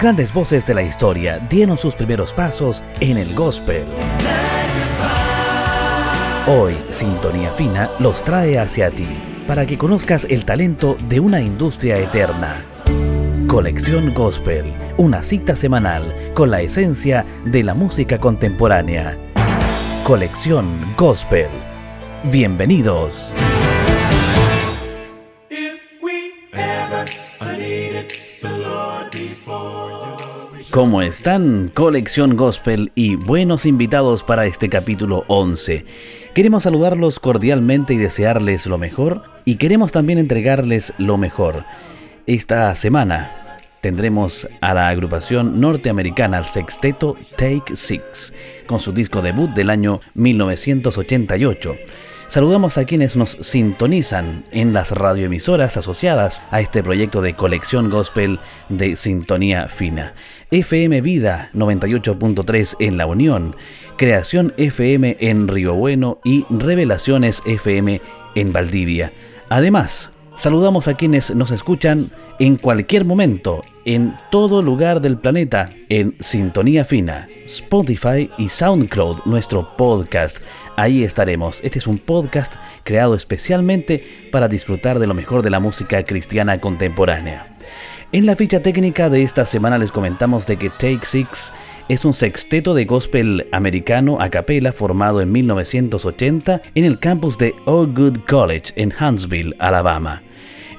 Grandes voces de la historia dieron sus primeros pasos en el gospel. Hoy, Sintonía Fina los trae hacia ti para que conozcas el talento de una industria eterna. Colección Gospel, una cita semanal con la esencia de la música contemporánea. Colección Gospel. Bienvenidos. ¿Cómo están? Colección Gospel y buenos invitados para este capítulo 11. Queremos saludarlos cordialmente y desearles lo mejor y queremos también entregarles lo mejor. Esta semana tendremos a la agrupación norteamericana al sexteto Take Six con su disco debut del año 1988. Saludamos a quienes nos sintonizan en las radioemisoras asociadas a este proyecto de colección gospel de sintonía fina. FM Vida 98.3 en La Unión, Creación FM en Río Bueno y Revelaciones FM en Valdivia. Además, saludamos a quienes nos escuchan en cualquier momento, en todo lugar del planeta, en Sintonía Fina, Spotify y SoundCloud, nuestro podcast. Ahí estaremos. Este es un podcast creado especialmente para disfrutar de lo mejor de la música cristiana contemporánea. En la ficha técnica de esta semana les comentamos de que Take Six es un sexteto de gospel americano a capela formado en 1980 en el campus de All Good College en Huntsville, Alabama.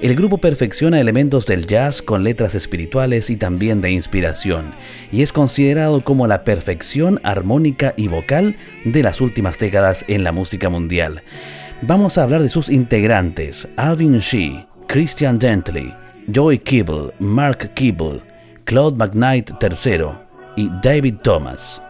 El grupo perfecciona elementos del jazz con letras espirituales y también de inspiración, y es considerado como la perfección armónica y vocal de las últimas décadas en la música mundial. Vamos a hablar de sus integrantes, Alvin Shee, Christian Dentley, Joey Kibble, Mark Kibble, Claude McKnight III y David Thomas.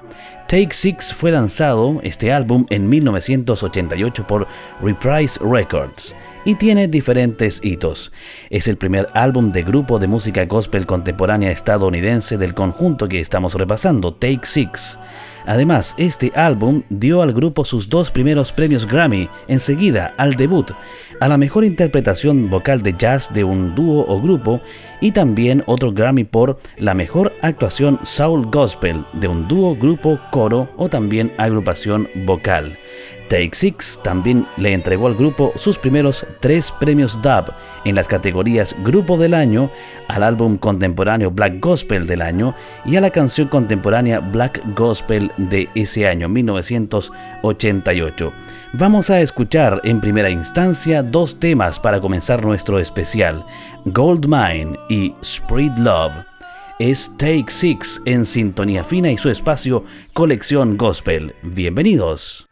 Take Six fue lanzado este álbum en 1988 por Reprise Records y tiene diferentes hitos. Es el primer álbum de grupo de música gospel contemporánea estadounidense del conjunto que estamos repasando, Take Six. Además, este álbum dio al grupo sus dos primeros premios Grammy, enseguida al debut, a la mejor interpretación vocal de jazz de un dúo o grupo y también otro Grammy por la mejor actuación soul gospel de un dúo, grupo, coro o también agrupación vocal. Take Six también le entregó al grupo sus primeros tres premios Dub en las categorías Grupo del Año, al álbum contemporáneo Black Gospel del año y a la canción contemporánea Black Gospel de ese año, 1988. Vamos a escuchar en primera instancia dos temas para comenzar nuestro especial, Gold Mine y Spread Love. Es Take Six en sintonía fina y su espacio Colección Gospel. Bienvenidos.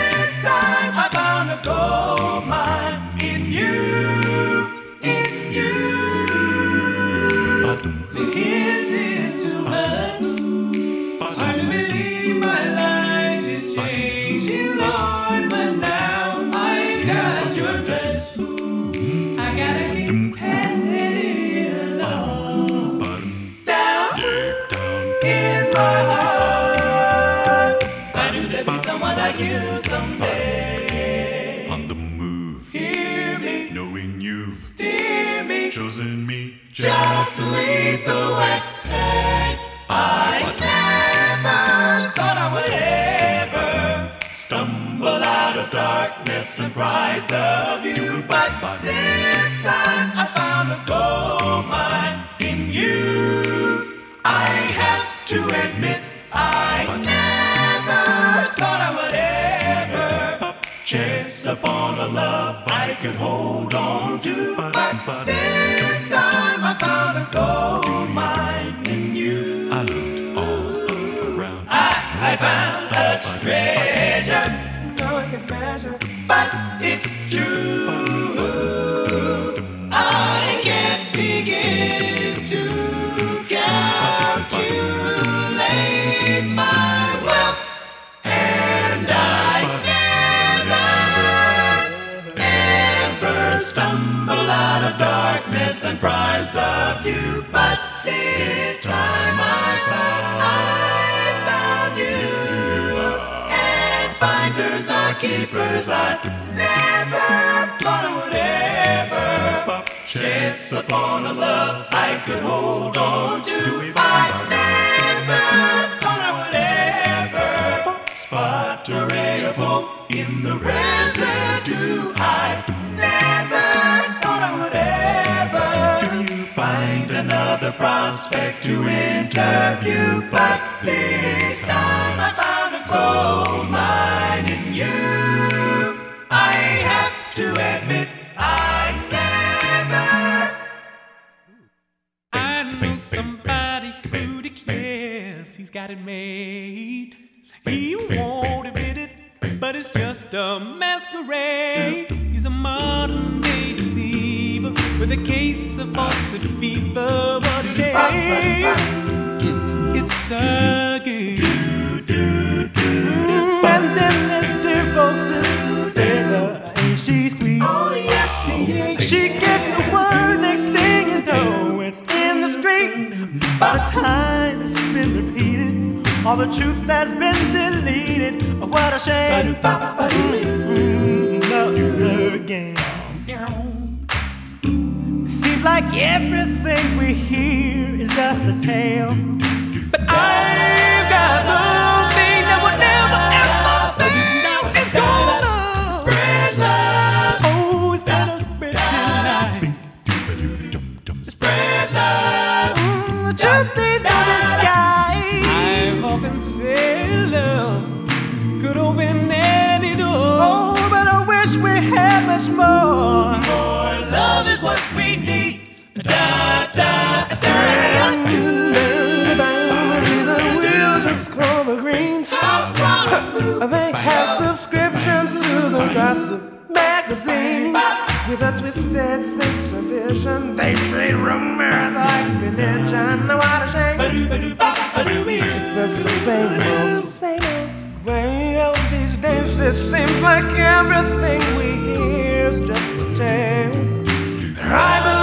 upon a gold mine in you I have to admit I never thought I would ever chase up all the love I could hold on to, but this time I found a gold mine in you. I looked all around. I found a treasure, darkness and prize the view. But this time I found, I found you, and finders are keepers. I never thought I would ever chance upon a love I could hold on to. I never thought I would ever spot a ray of hope in the residue. I never thought I would ever find another prospect to interview, but this time I found a gold mine in you. I have to admit, I never. I know somebody who declares he's got it made. He won't admit it, but it's just a masquerade. He's a modern day deceiver with a case of falsehood fever. What a shame! It's a game. And then there's dear Rose's Sarah, ain't she sweet? Oh, yes, she is. She gets the word, next thing you know, it's in the street. By the time it's been repeated, all the truth has been deleted. Oh, what a shame. Mm, Love her again. Seems like everything we hear is just a tale. But I've got something that would never ever fail. Oh, it's gonna Spread love, Oh, instead of spreading lies. spread love. Mm, the truth is no disguise. I've often said love could open any door. Oh, but I wish we had much more. More love is what we need. Da da greens. They have subscriptions to the gossip magazines. With a twisted sense of vision, they trade rumors like religion. What a shame. It's the same old, same old way of these days. It seems like everything we hear is just a tale. I believe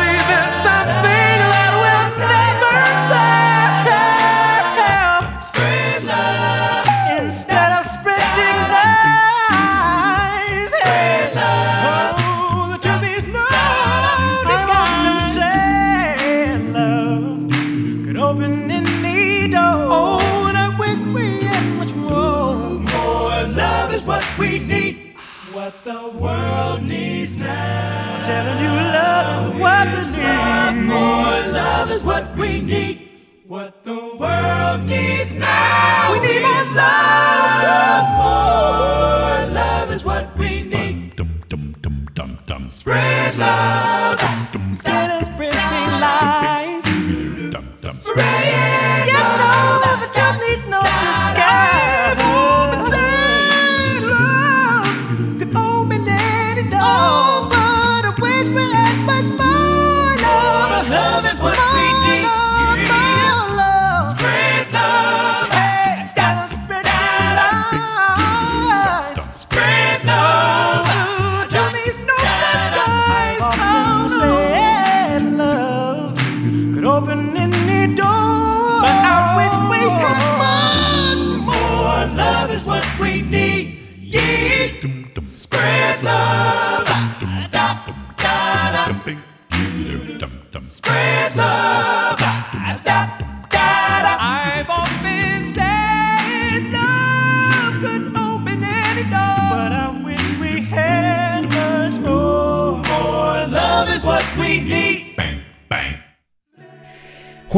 Spread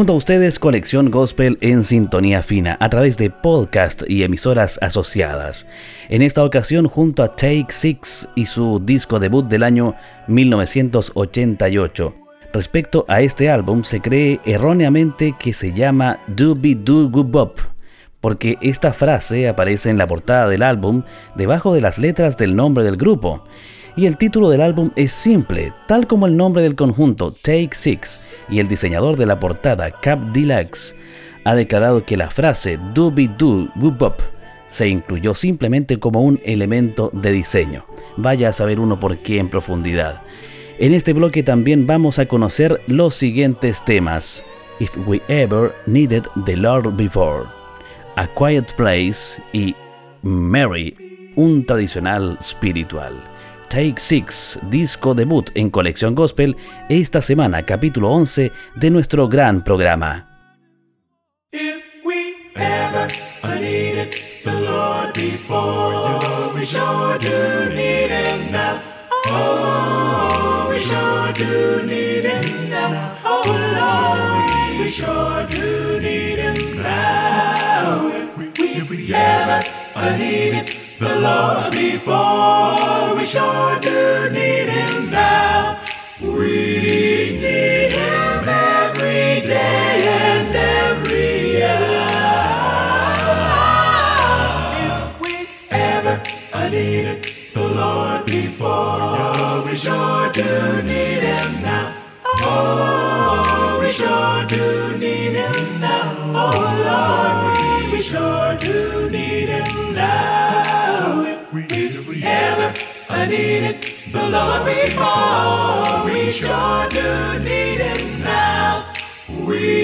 Junto a ustedes, Colección Gospel en sintonía fina a través de podcast y emisoras asociadas. En esta ocasión, junto a Take Six y su disco debut del año 1988. Respecto a este álbum, se cree erróneamente que se llama Doobie Doo Bop, porque esta frase aparece en la portada del álbum debajo de las letras del nombre del grupo. Y el título del álbum es simple, tal como el nombre del conjunto Take Six y el diseñador de la portada Cap Deluxe ha declarado que la frase Doobie Doo Bop se incluyó simplemente como un elemento de diseño. Vaya a saber uno por qué en profundidad. En este bloque también vamos a conocer los siguientes temas. If We Ever Needed the Lord Before, A Quiet Place y Mary, un tradicional espiritual. Take Six, disco debut en colección gospel, esta semana capítulo 11 de nuestro gran programa. If we ever needed the Lord before, we sure do need Him the Lord before, we sure do need Him now. We need Him every day and every hour. If we ever needed the Lord before, we sure do need Him now. Oh, we sure do need Lord before, we sure do need Him now. We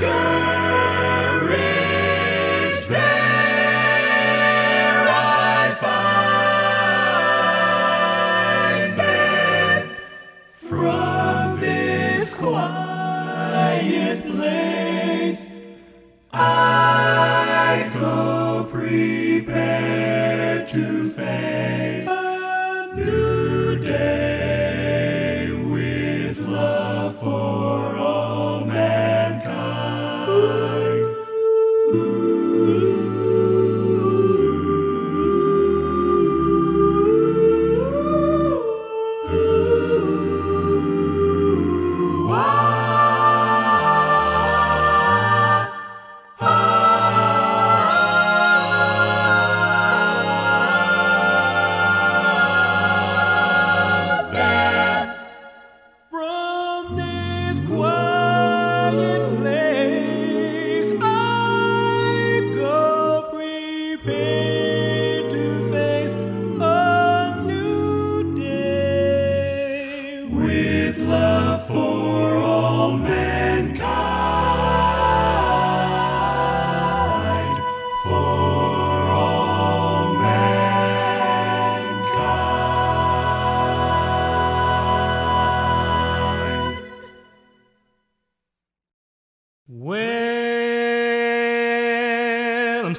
and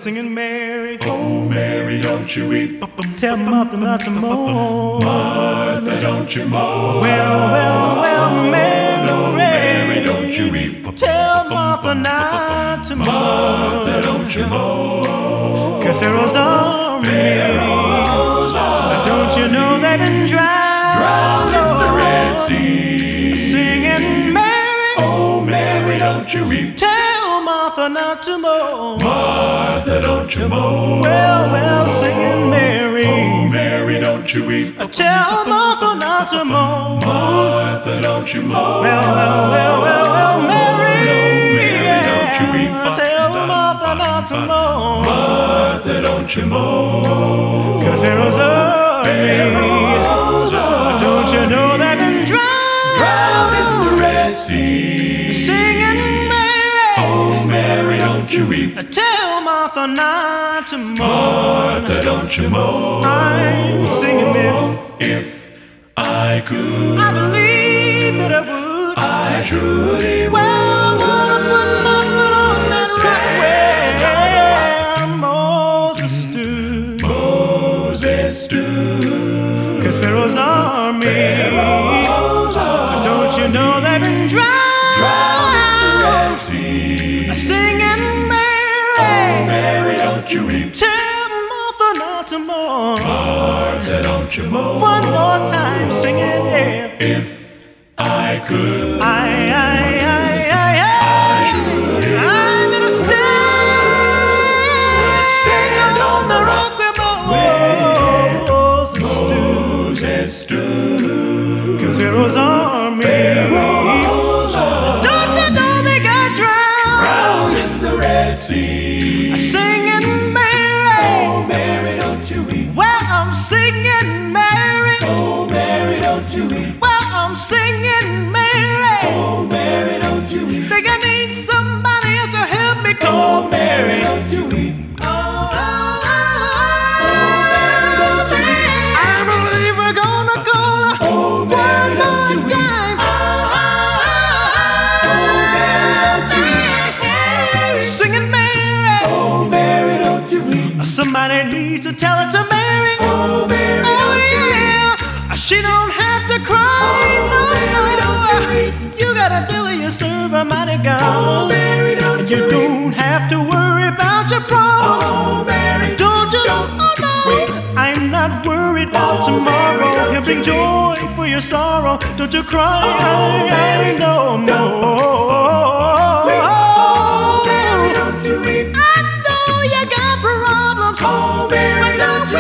singing Mary. Oh, Mary, don't you weep. Tell Martha not to mourn. Martha, don't you mourn. Well, well, well, oh, Mary. No, Mary, don't you weep. Tell Martha not to mourn. Martha, don't you mourn. Cause Pharaoh's army. Don't you know they've been drowned? Drowned in the Red Sea. Singing Mary. Oh, Mary, don't you weep. Not to mourn. Martha, don't you mourn. Well, well, singing oh, uh, Mary. Oh, Mary, don't you weep. Uh, tell Martha not to mourn. Martha, don't you mourn. Well, well, well, well, well, Mary. Mary, don't you weep. Tell Martha not to mourn. Martha, don't you mourn. Cause Pharaoh's army. Don't you know they've been Drowned in the Red Sea. You weep. Tell Martha not to mourn. Martha, don't you mourn. I'm singing it. If I could, I believe that I would. I truly would. Don't you mourn. One more time, singing Somebody needs to tell her to Mary. Oh, Mary, Oh, don't you weep. Uh, she don't have to cry. Oh, no, Mary, no. don't you. You gotta tell her you serve a mighty God. Oh, Mary, don't You you weep. don't have to worry about your problems. Oh, Mary, Don't you? don't oh no. I'm not worried about Oh, Mary, tomorrow. don't He'll bring joy for your sorrow. Don't you cry. Oh, Mary, I know, no. Mary,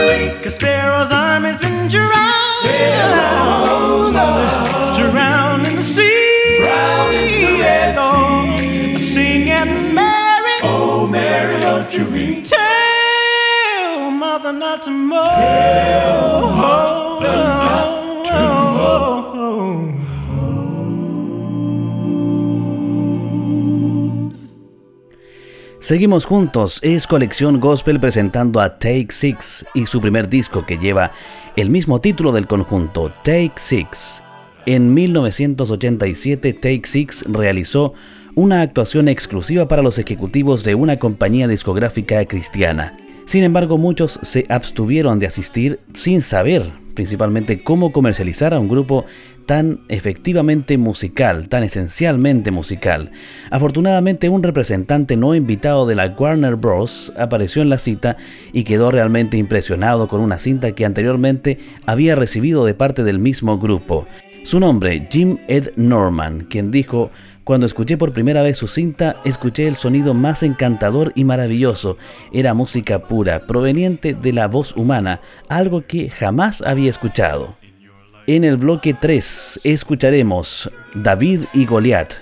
but don't don't you weep. weep. Cause Pharaoh's army's been drowned. Pharaoh's army. Drowned in the sea. Drowned in the Red Oh, Singing Mary. Oh, Mary, don't you weep. Tell mother not to mourn. Seguimos juntos, es Colección Gospel presentando a Take Six y su primer disco que lleva el mismo título del conjunto, Take Six. En 1987 Take Six realizó una actuación exclusiva para los ejecutivos de una compañía discográfica cristiana. Sin embargo, muchos se abstuvieron de asistir sin saber principalmente cómo comercializar a un grupo tan efectivamente musical, tan esencialmente musical. Afortunadamente un representante no invitado de la Warner Bros. apareció en la cita y quedó realmente impresionado con una cinta que anteriormente había recibido de parte del mismo grupo. Su nombre, Jim Ed Norman, quien dijo, cuando escuché por primera vez su cinta, escuché el sonido más encantador y maravilloso. Era música pura, proveniente de la voz humana, algo que jamás había escuchado. En el bloque 3 escucharemos David y Goliat,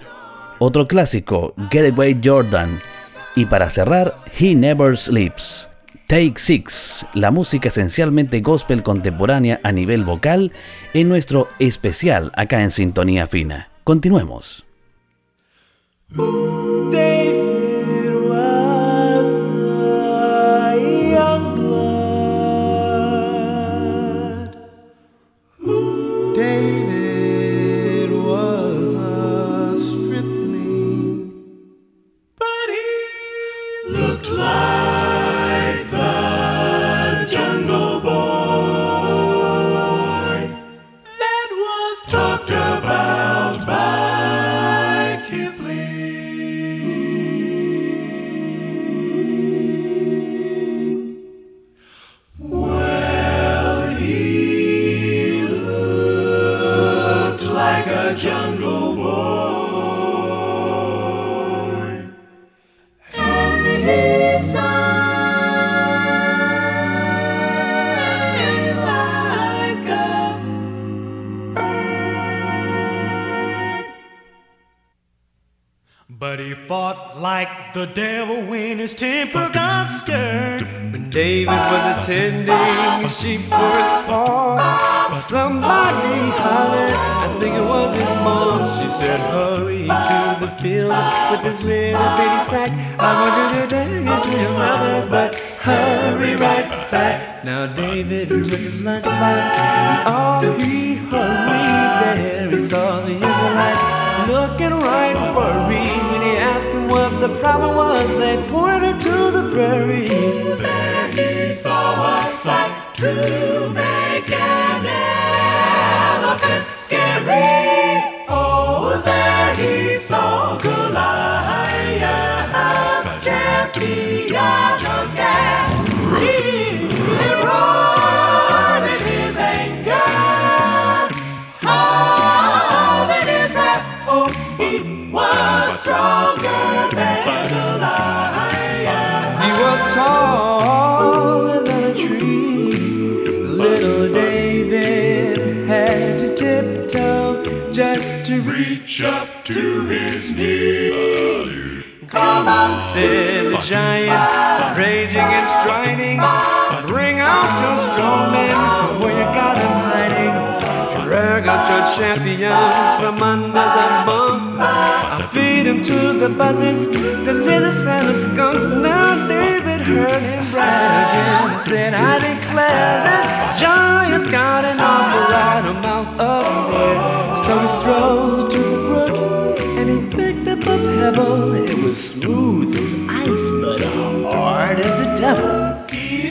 otro clásico, Getaway Jordan, y para cerrar, He Never Sleeps. Take Six, la música esencialmente gospel contemporánea a nivel vocal, en nuestro especial acá en Sintonía Fina. Continuemos. David the devil when his temper got stirred. When David was attending his sheep for his paw, somebody hollered, I think it was his mom. She said, Hurry to the field with this little bitty sack. I want you to take it to your mother's, but hurry right back. Now David took his lunchbox, and all he hurried there. He saw the Israelites looking right worried him what the problem was. They pointed to the prairies. There he saw a sight to make an elephant scary. Oh, there he saw Goliath, champion of Gath. Giant, raging and striding. Bring out your strong men from where you got them hiding. Drag out your champions from under the bunks. I feed them to the buzzards, the lizards and skunks. Now David heard him brag again said, I declare that giant's got an awful lot of mouth up there. So he strolled to the brook and he picked up a pebble. It was smooth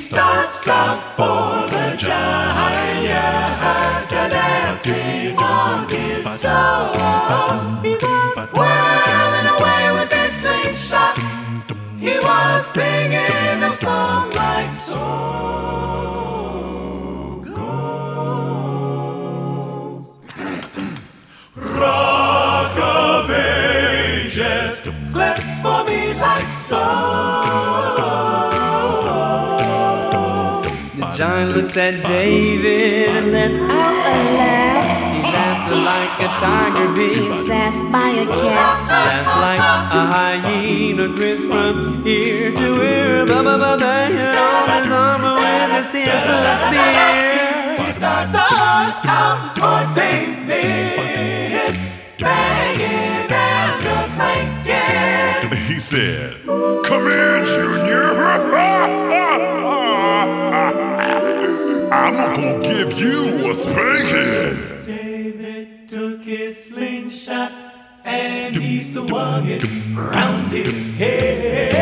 starts up for the giant, dancing on his toes. He was whirling away with his slingshot. He was singing a song like so goes. Rock of Ages, clap for me like so. The giant looks at David and lets out a laugh. He laughs like a tiger being sassed by a cat. Laughs like a hyena, grins from ear to ear. Ba ba ba banging on his armor with his ten-foot spear. He starts the hearts out for David, banging and a clanking. He said, Come here, Junior. I'm gonna give you a spanking. David took his slingshot and he swung it round his head.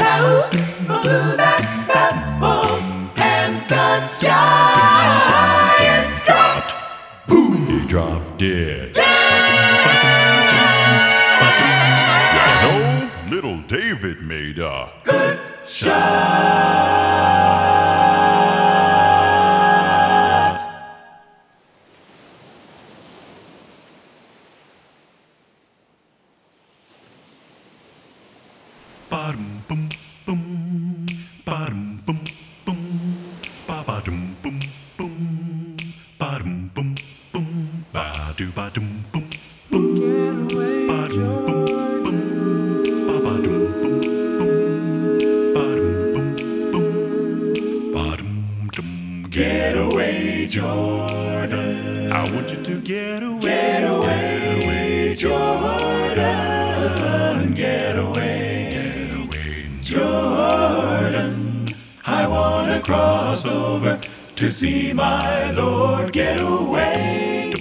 Out flew that pebble and the giant dropped. Boom! He dropped dead. Ba-dum bum bum. Ba-do-ba-dum bum bum. Ba-dum bum bum. Ba-ba-dum bum bum. Ba-dum bum bum. Ba-dum-dum. Get away, Jordan. I want you to get away. Get away, Jordan. Get away, Get away. Jordan. I wanna cross over to see my Lord. Get away,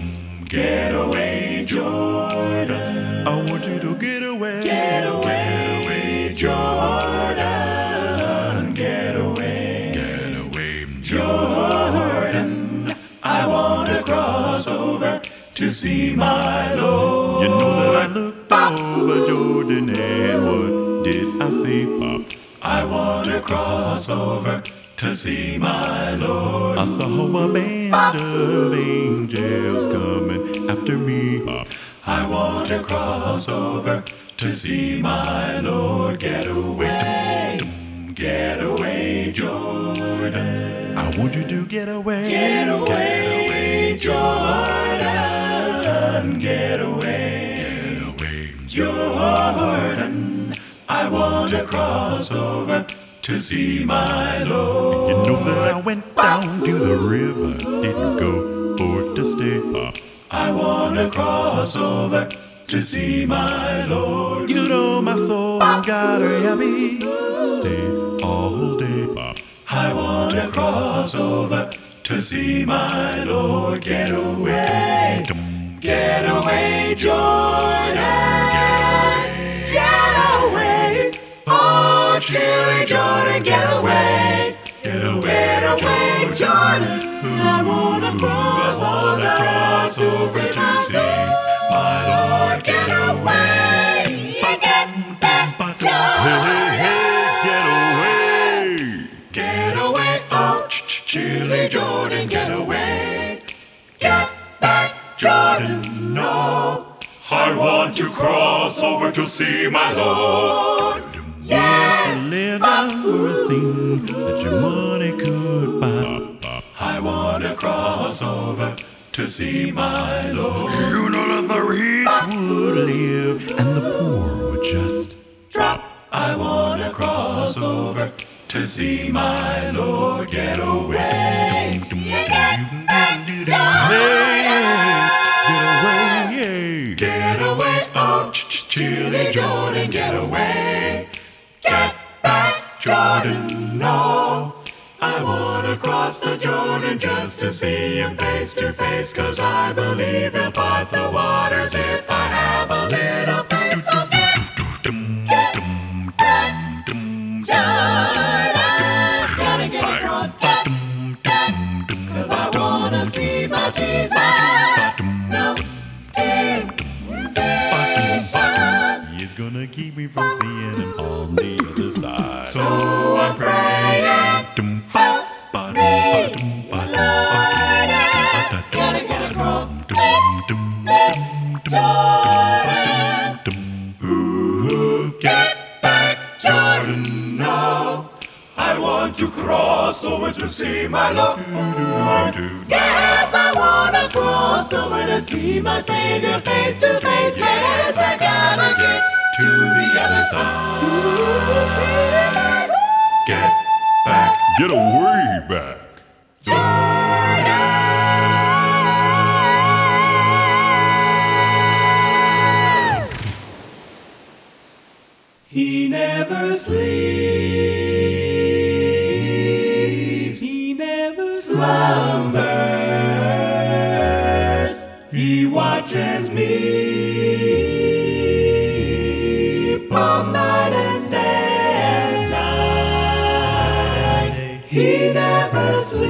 get away, Jordan. I want you to get away. Get away, Jordan. Get away, Get away. Jordan. I wanna cross over to see my Lord. You know that I looked over Jordan and what did I see? Pop. I wanna cross over to see my Lord. I saw a band of angels coming after me. I wanna cross over to see my Lord. Get away, get away, Jordan. I want you to get away. Get away, Jordan. Get away, Get away. Jordan. I wanna cross over to see my Lord. You know that I went down to the river. Didn't go for to stay. I wanna cross over to see my Lord. You know my soul got a happy. Stay all day. I wanna cross over to see my Lord. Get away, get away, Jordan. Away, Jordan, get away, get away, get away, Jordan. I wanna cross over, cross over to see my Lord. Get away, get back, Hey, hey, hey, get away! Get away, oh, ch- ch- chilly Jordan, get away. Get back, Jordan, no. I want to cross over to see my Lord. Yes, Live everything that your money could buy. I wanna cross over to see my Lord. You know that the rich would live and the poor would just Drop, I wanna cross over to see my Lord. Get away. To see him face to face, cause I believe he'll part the waters if see my Savior face to face. Yes, I gotta get to the other side. Get back, Get away back! He never sleeps. He never slumbers. He watches me both night and day and night. He never sleeps.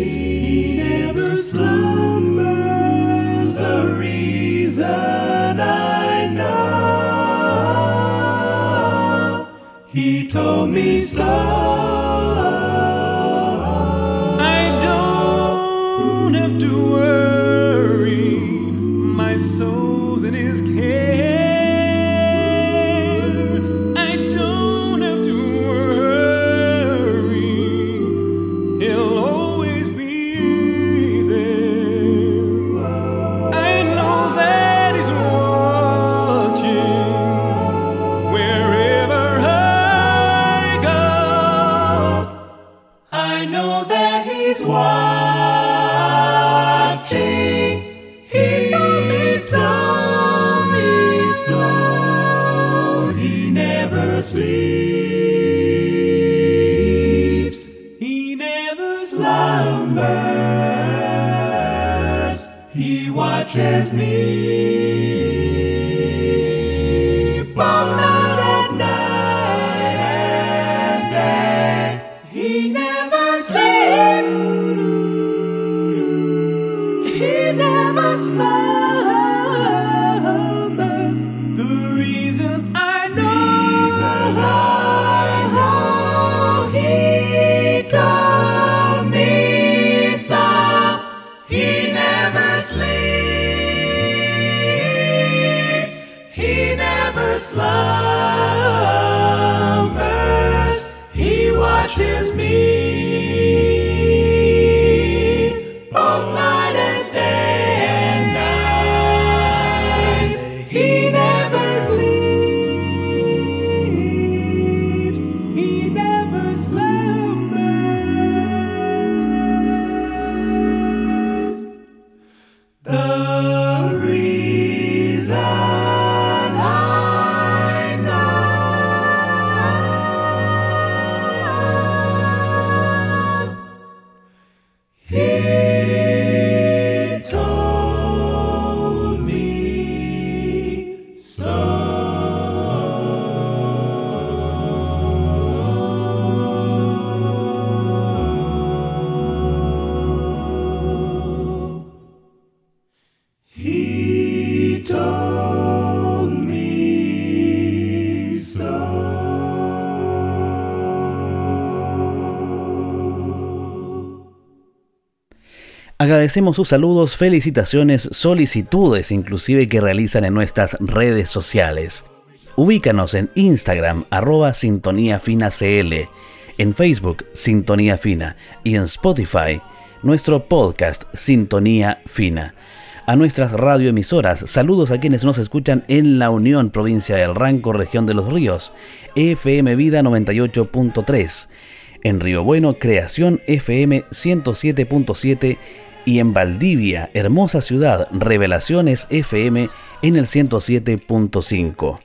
He never slumbers. The reason I know. He told me so. Watches me Agradecemos sus saludos, felicitaciones, solicitudes inclusive que realizan en nuestras redes sociales. Ubícanos en Instagram arroba en Facebook Sintonía Fina y en Spotify nuestro podcast Sintonía Fina. A nuestras radioemisoras, saludos a quienes nos escuchan en La Unión, provincia del Ranco, región de los Ríos, FM Vida 98.3, en Río Bueno, Creación FM 107.7 y en Valdivia, hermosa ciudad, Revelaciones FM en el 107.5.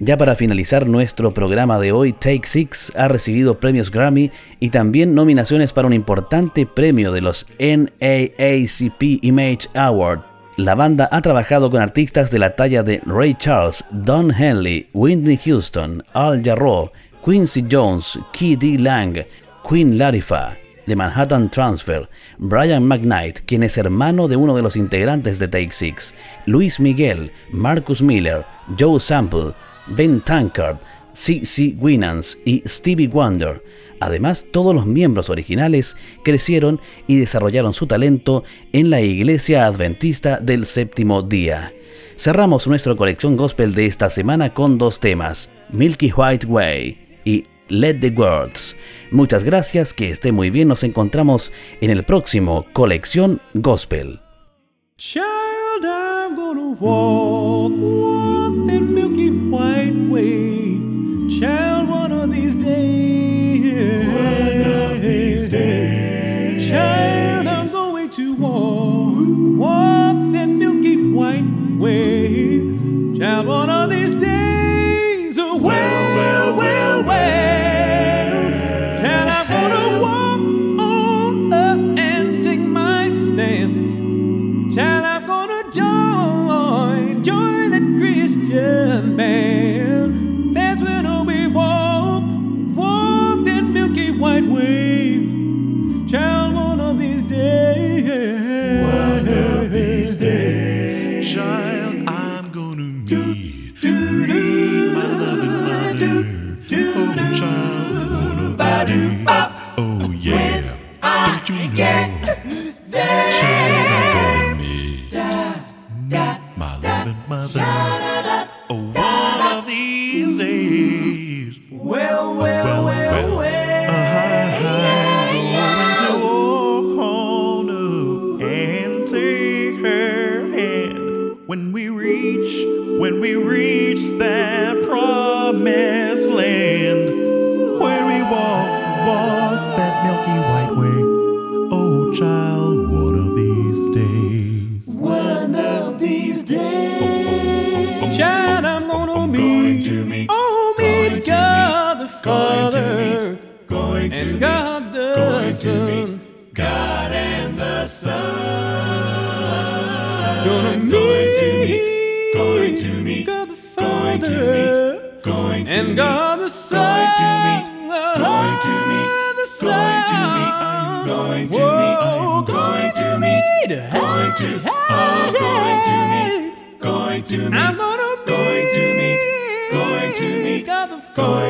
Ya para finalizar nuestro programa de hoy, Take Six ha recibido premios Grammy y también nominaciones para un importante premio de los NAACP Image Award. La banda ha trabajado con artistas de la talla de Ray Charles, Don Henley, Whitney Houston, Al Jarreau, Quincy Jones, Key D. Lang, Queen Latifah, The Manhattan Transfer, Brian McKnight, quien es hermano de uno de los integrantes de Take Six, Luis Miguel, Marcus Miller, Joe Sample, Ben Tankard, C.C. Winans y Stevie Wonder. Además, todos los miembros originales crecieron y desarrollaron su talento en la Iglesia Adventista del Séptimo Día. Cerramos nuestra colección gospel de esta semana con dos temas, Milky White Way Let the Words. Muchas gracias, que esté muy bien, nos encontramos en el próximo Colección Gospel.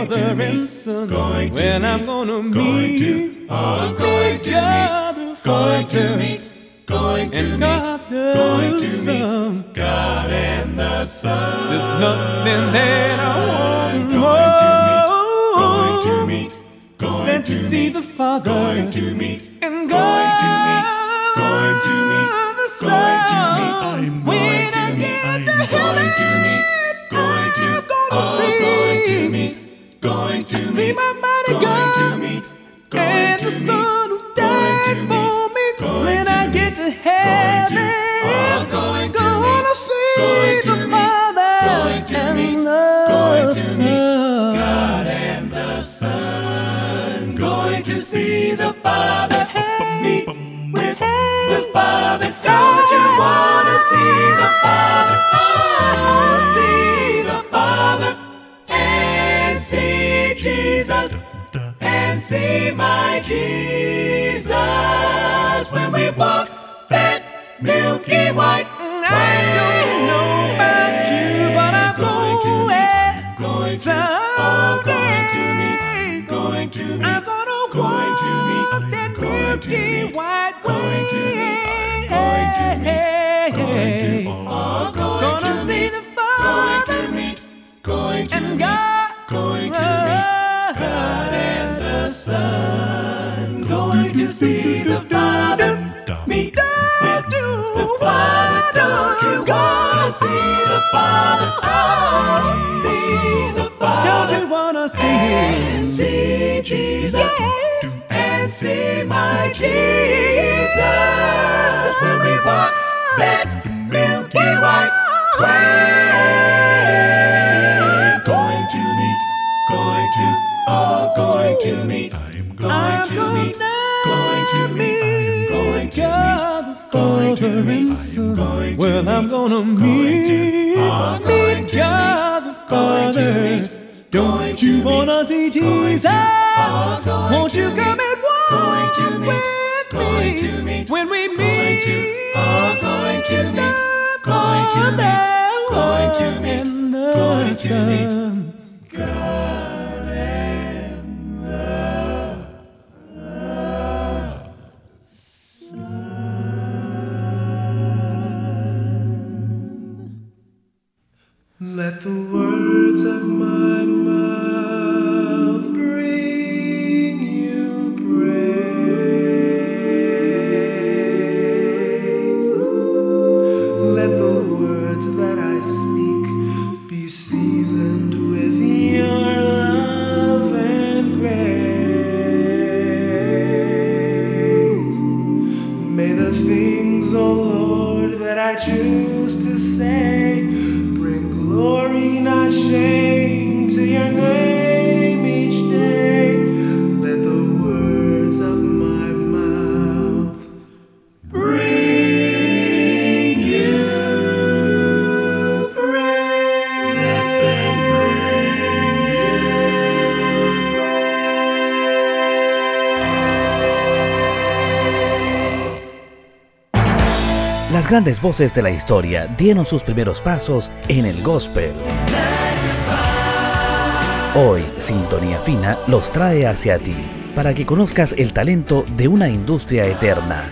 Going to meet, going to when I'm meet, gonna going meet, to, oh, going to meet, going to meet, going to meet, going to meet, God and the Son. There's nothing that I want Going to meet, more going to meet, going to see the Father going to meet, and going to meet, going to meet, the going to meet, Son. I'm when going I to meet, get I'm to going going to meet, going to, I'm gonna oh, see, going to meet, going to see meet, my mighty going God to meet, going and to the meet, Son who going died to meet, for me. going When I meet, get to going heaven, to, oh, going to gonna meet, see going to the meet, Father going to and meet, the going to meet, Son. God and the Son. Going to see the Father, meet with the Father. Don't you wanna see the Father? see Jesus and see my Jesus when we walk that milky white. I don't know about you, but I'm going, going to meet, going to, oh, going to meet, going to meet, I'm gonna going to meet, that going to meet, white going to meet, going to meet, going to, meet. Oh, oh, God and the Son going to see the Father meet with the Father. Don't you wanna see the Father? Oh, see the Father. Don't you wanna see him? see Jesus and see my Jesus when we walk that milky white way. Oh, going to meet, I'm going to meet, going to meet, going to meet, going to meet, going to Well, I'm gonna going to, meet, oh, God the meet, going to Father. meet. Don't you meet, wanna see Jesus? to, oh, Won't you come meet, and walk going to meet, with going me to meet, when we meet? oh, going to meet, going to meet, going to meet, going to meet. Grandes voces de la historia dieron sus primeros pasos en el gospel. Hoy, Sintonía Fina los trae hacia ti para que conozcas el talento de una industria eterna.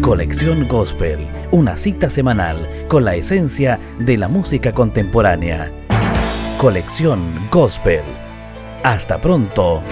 Colección Gospel, una cita semanal con la esencia de la música contemporánea. Colección Gospel. Hasta pronto.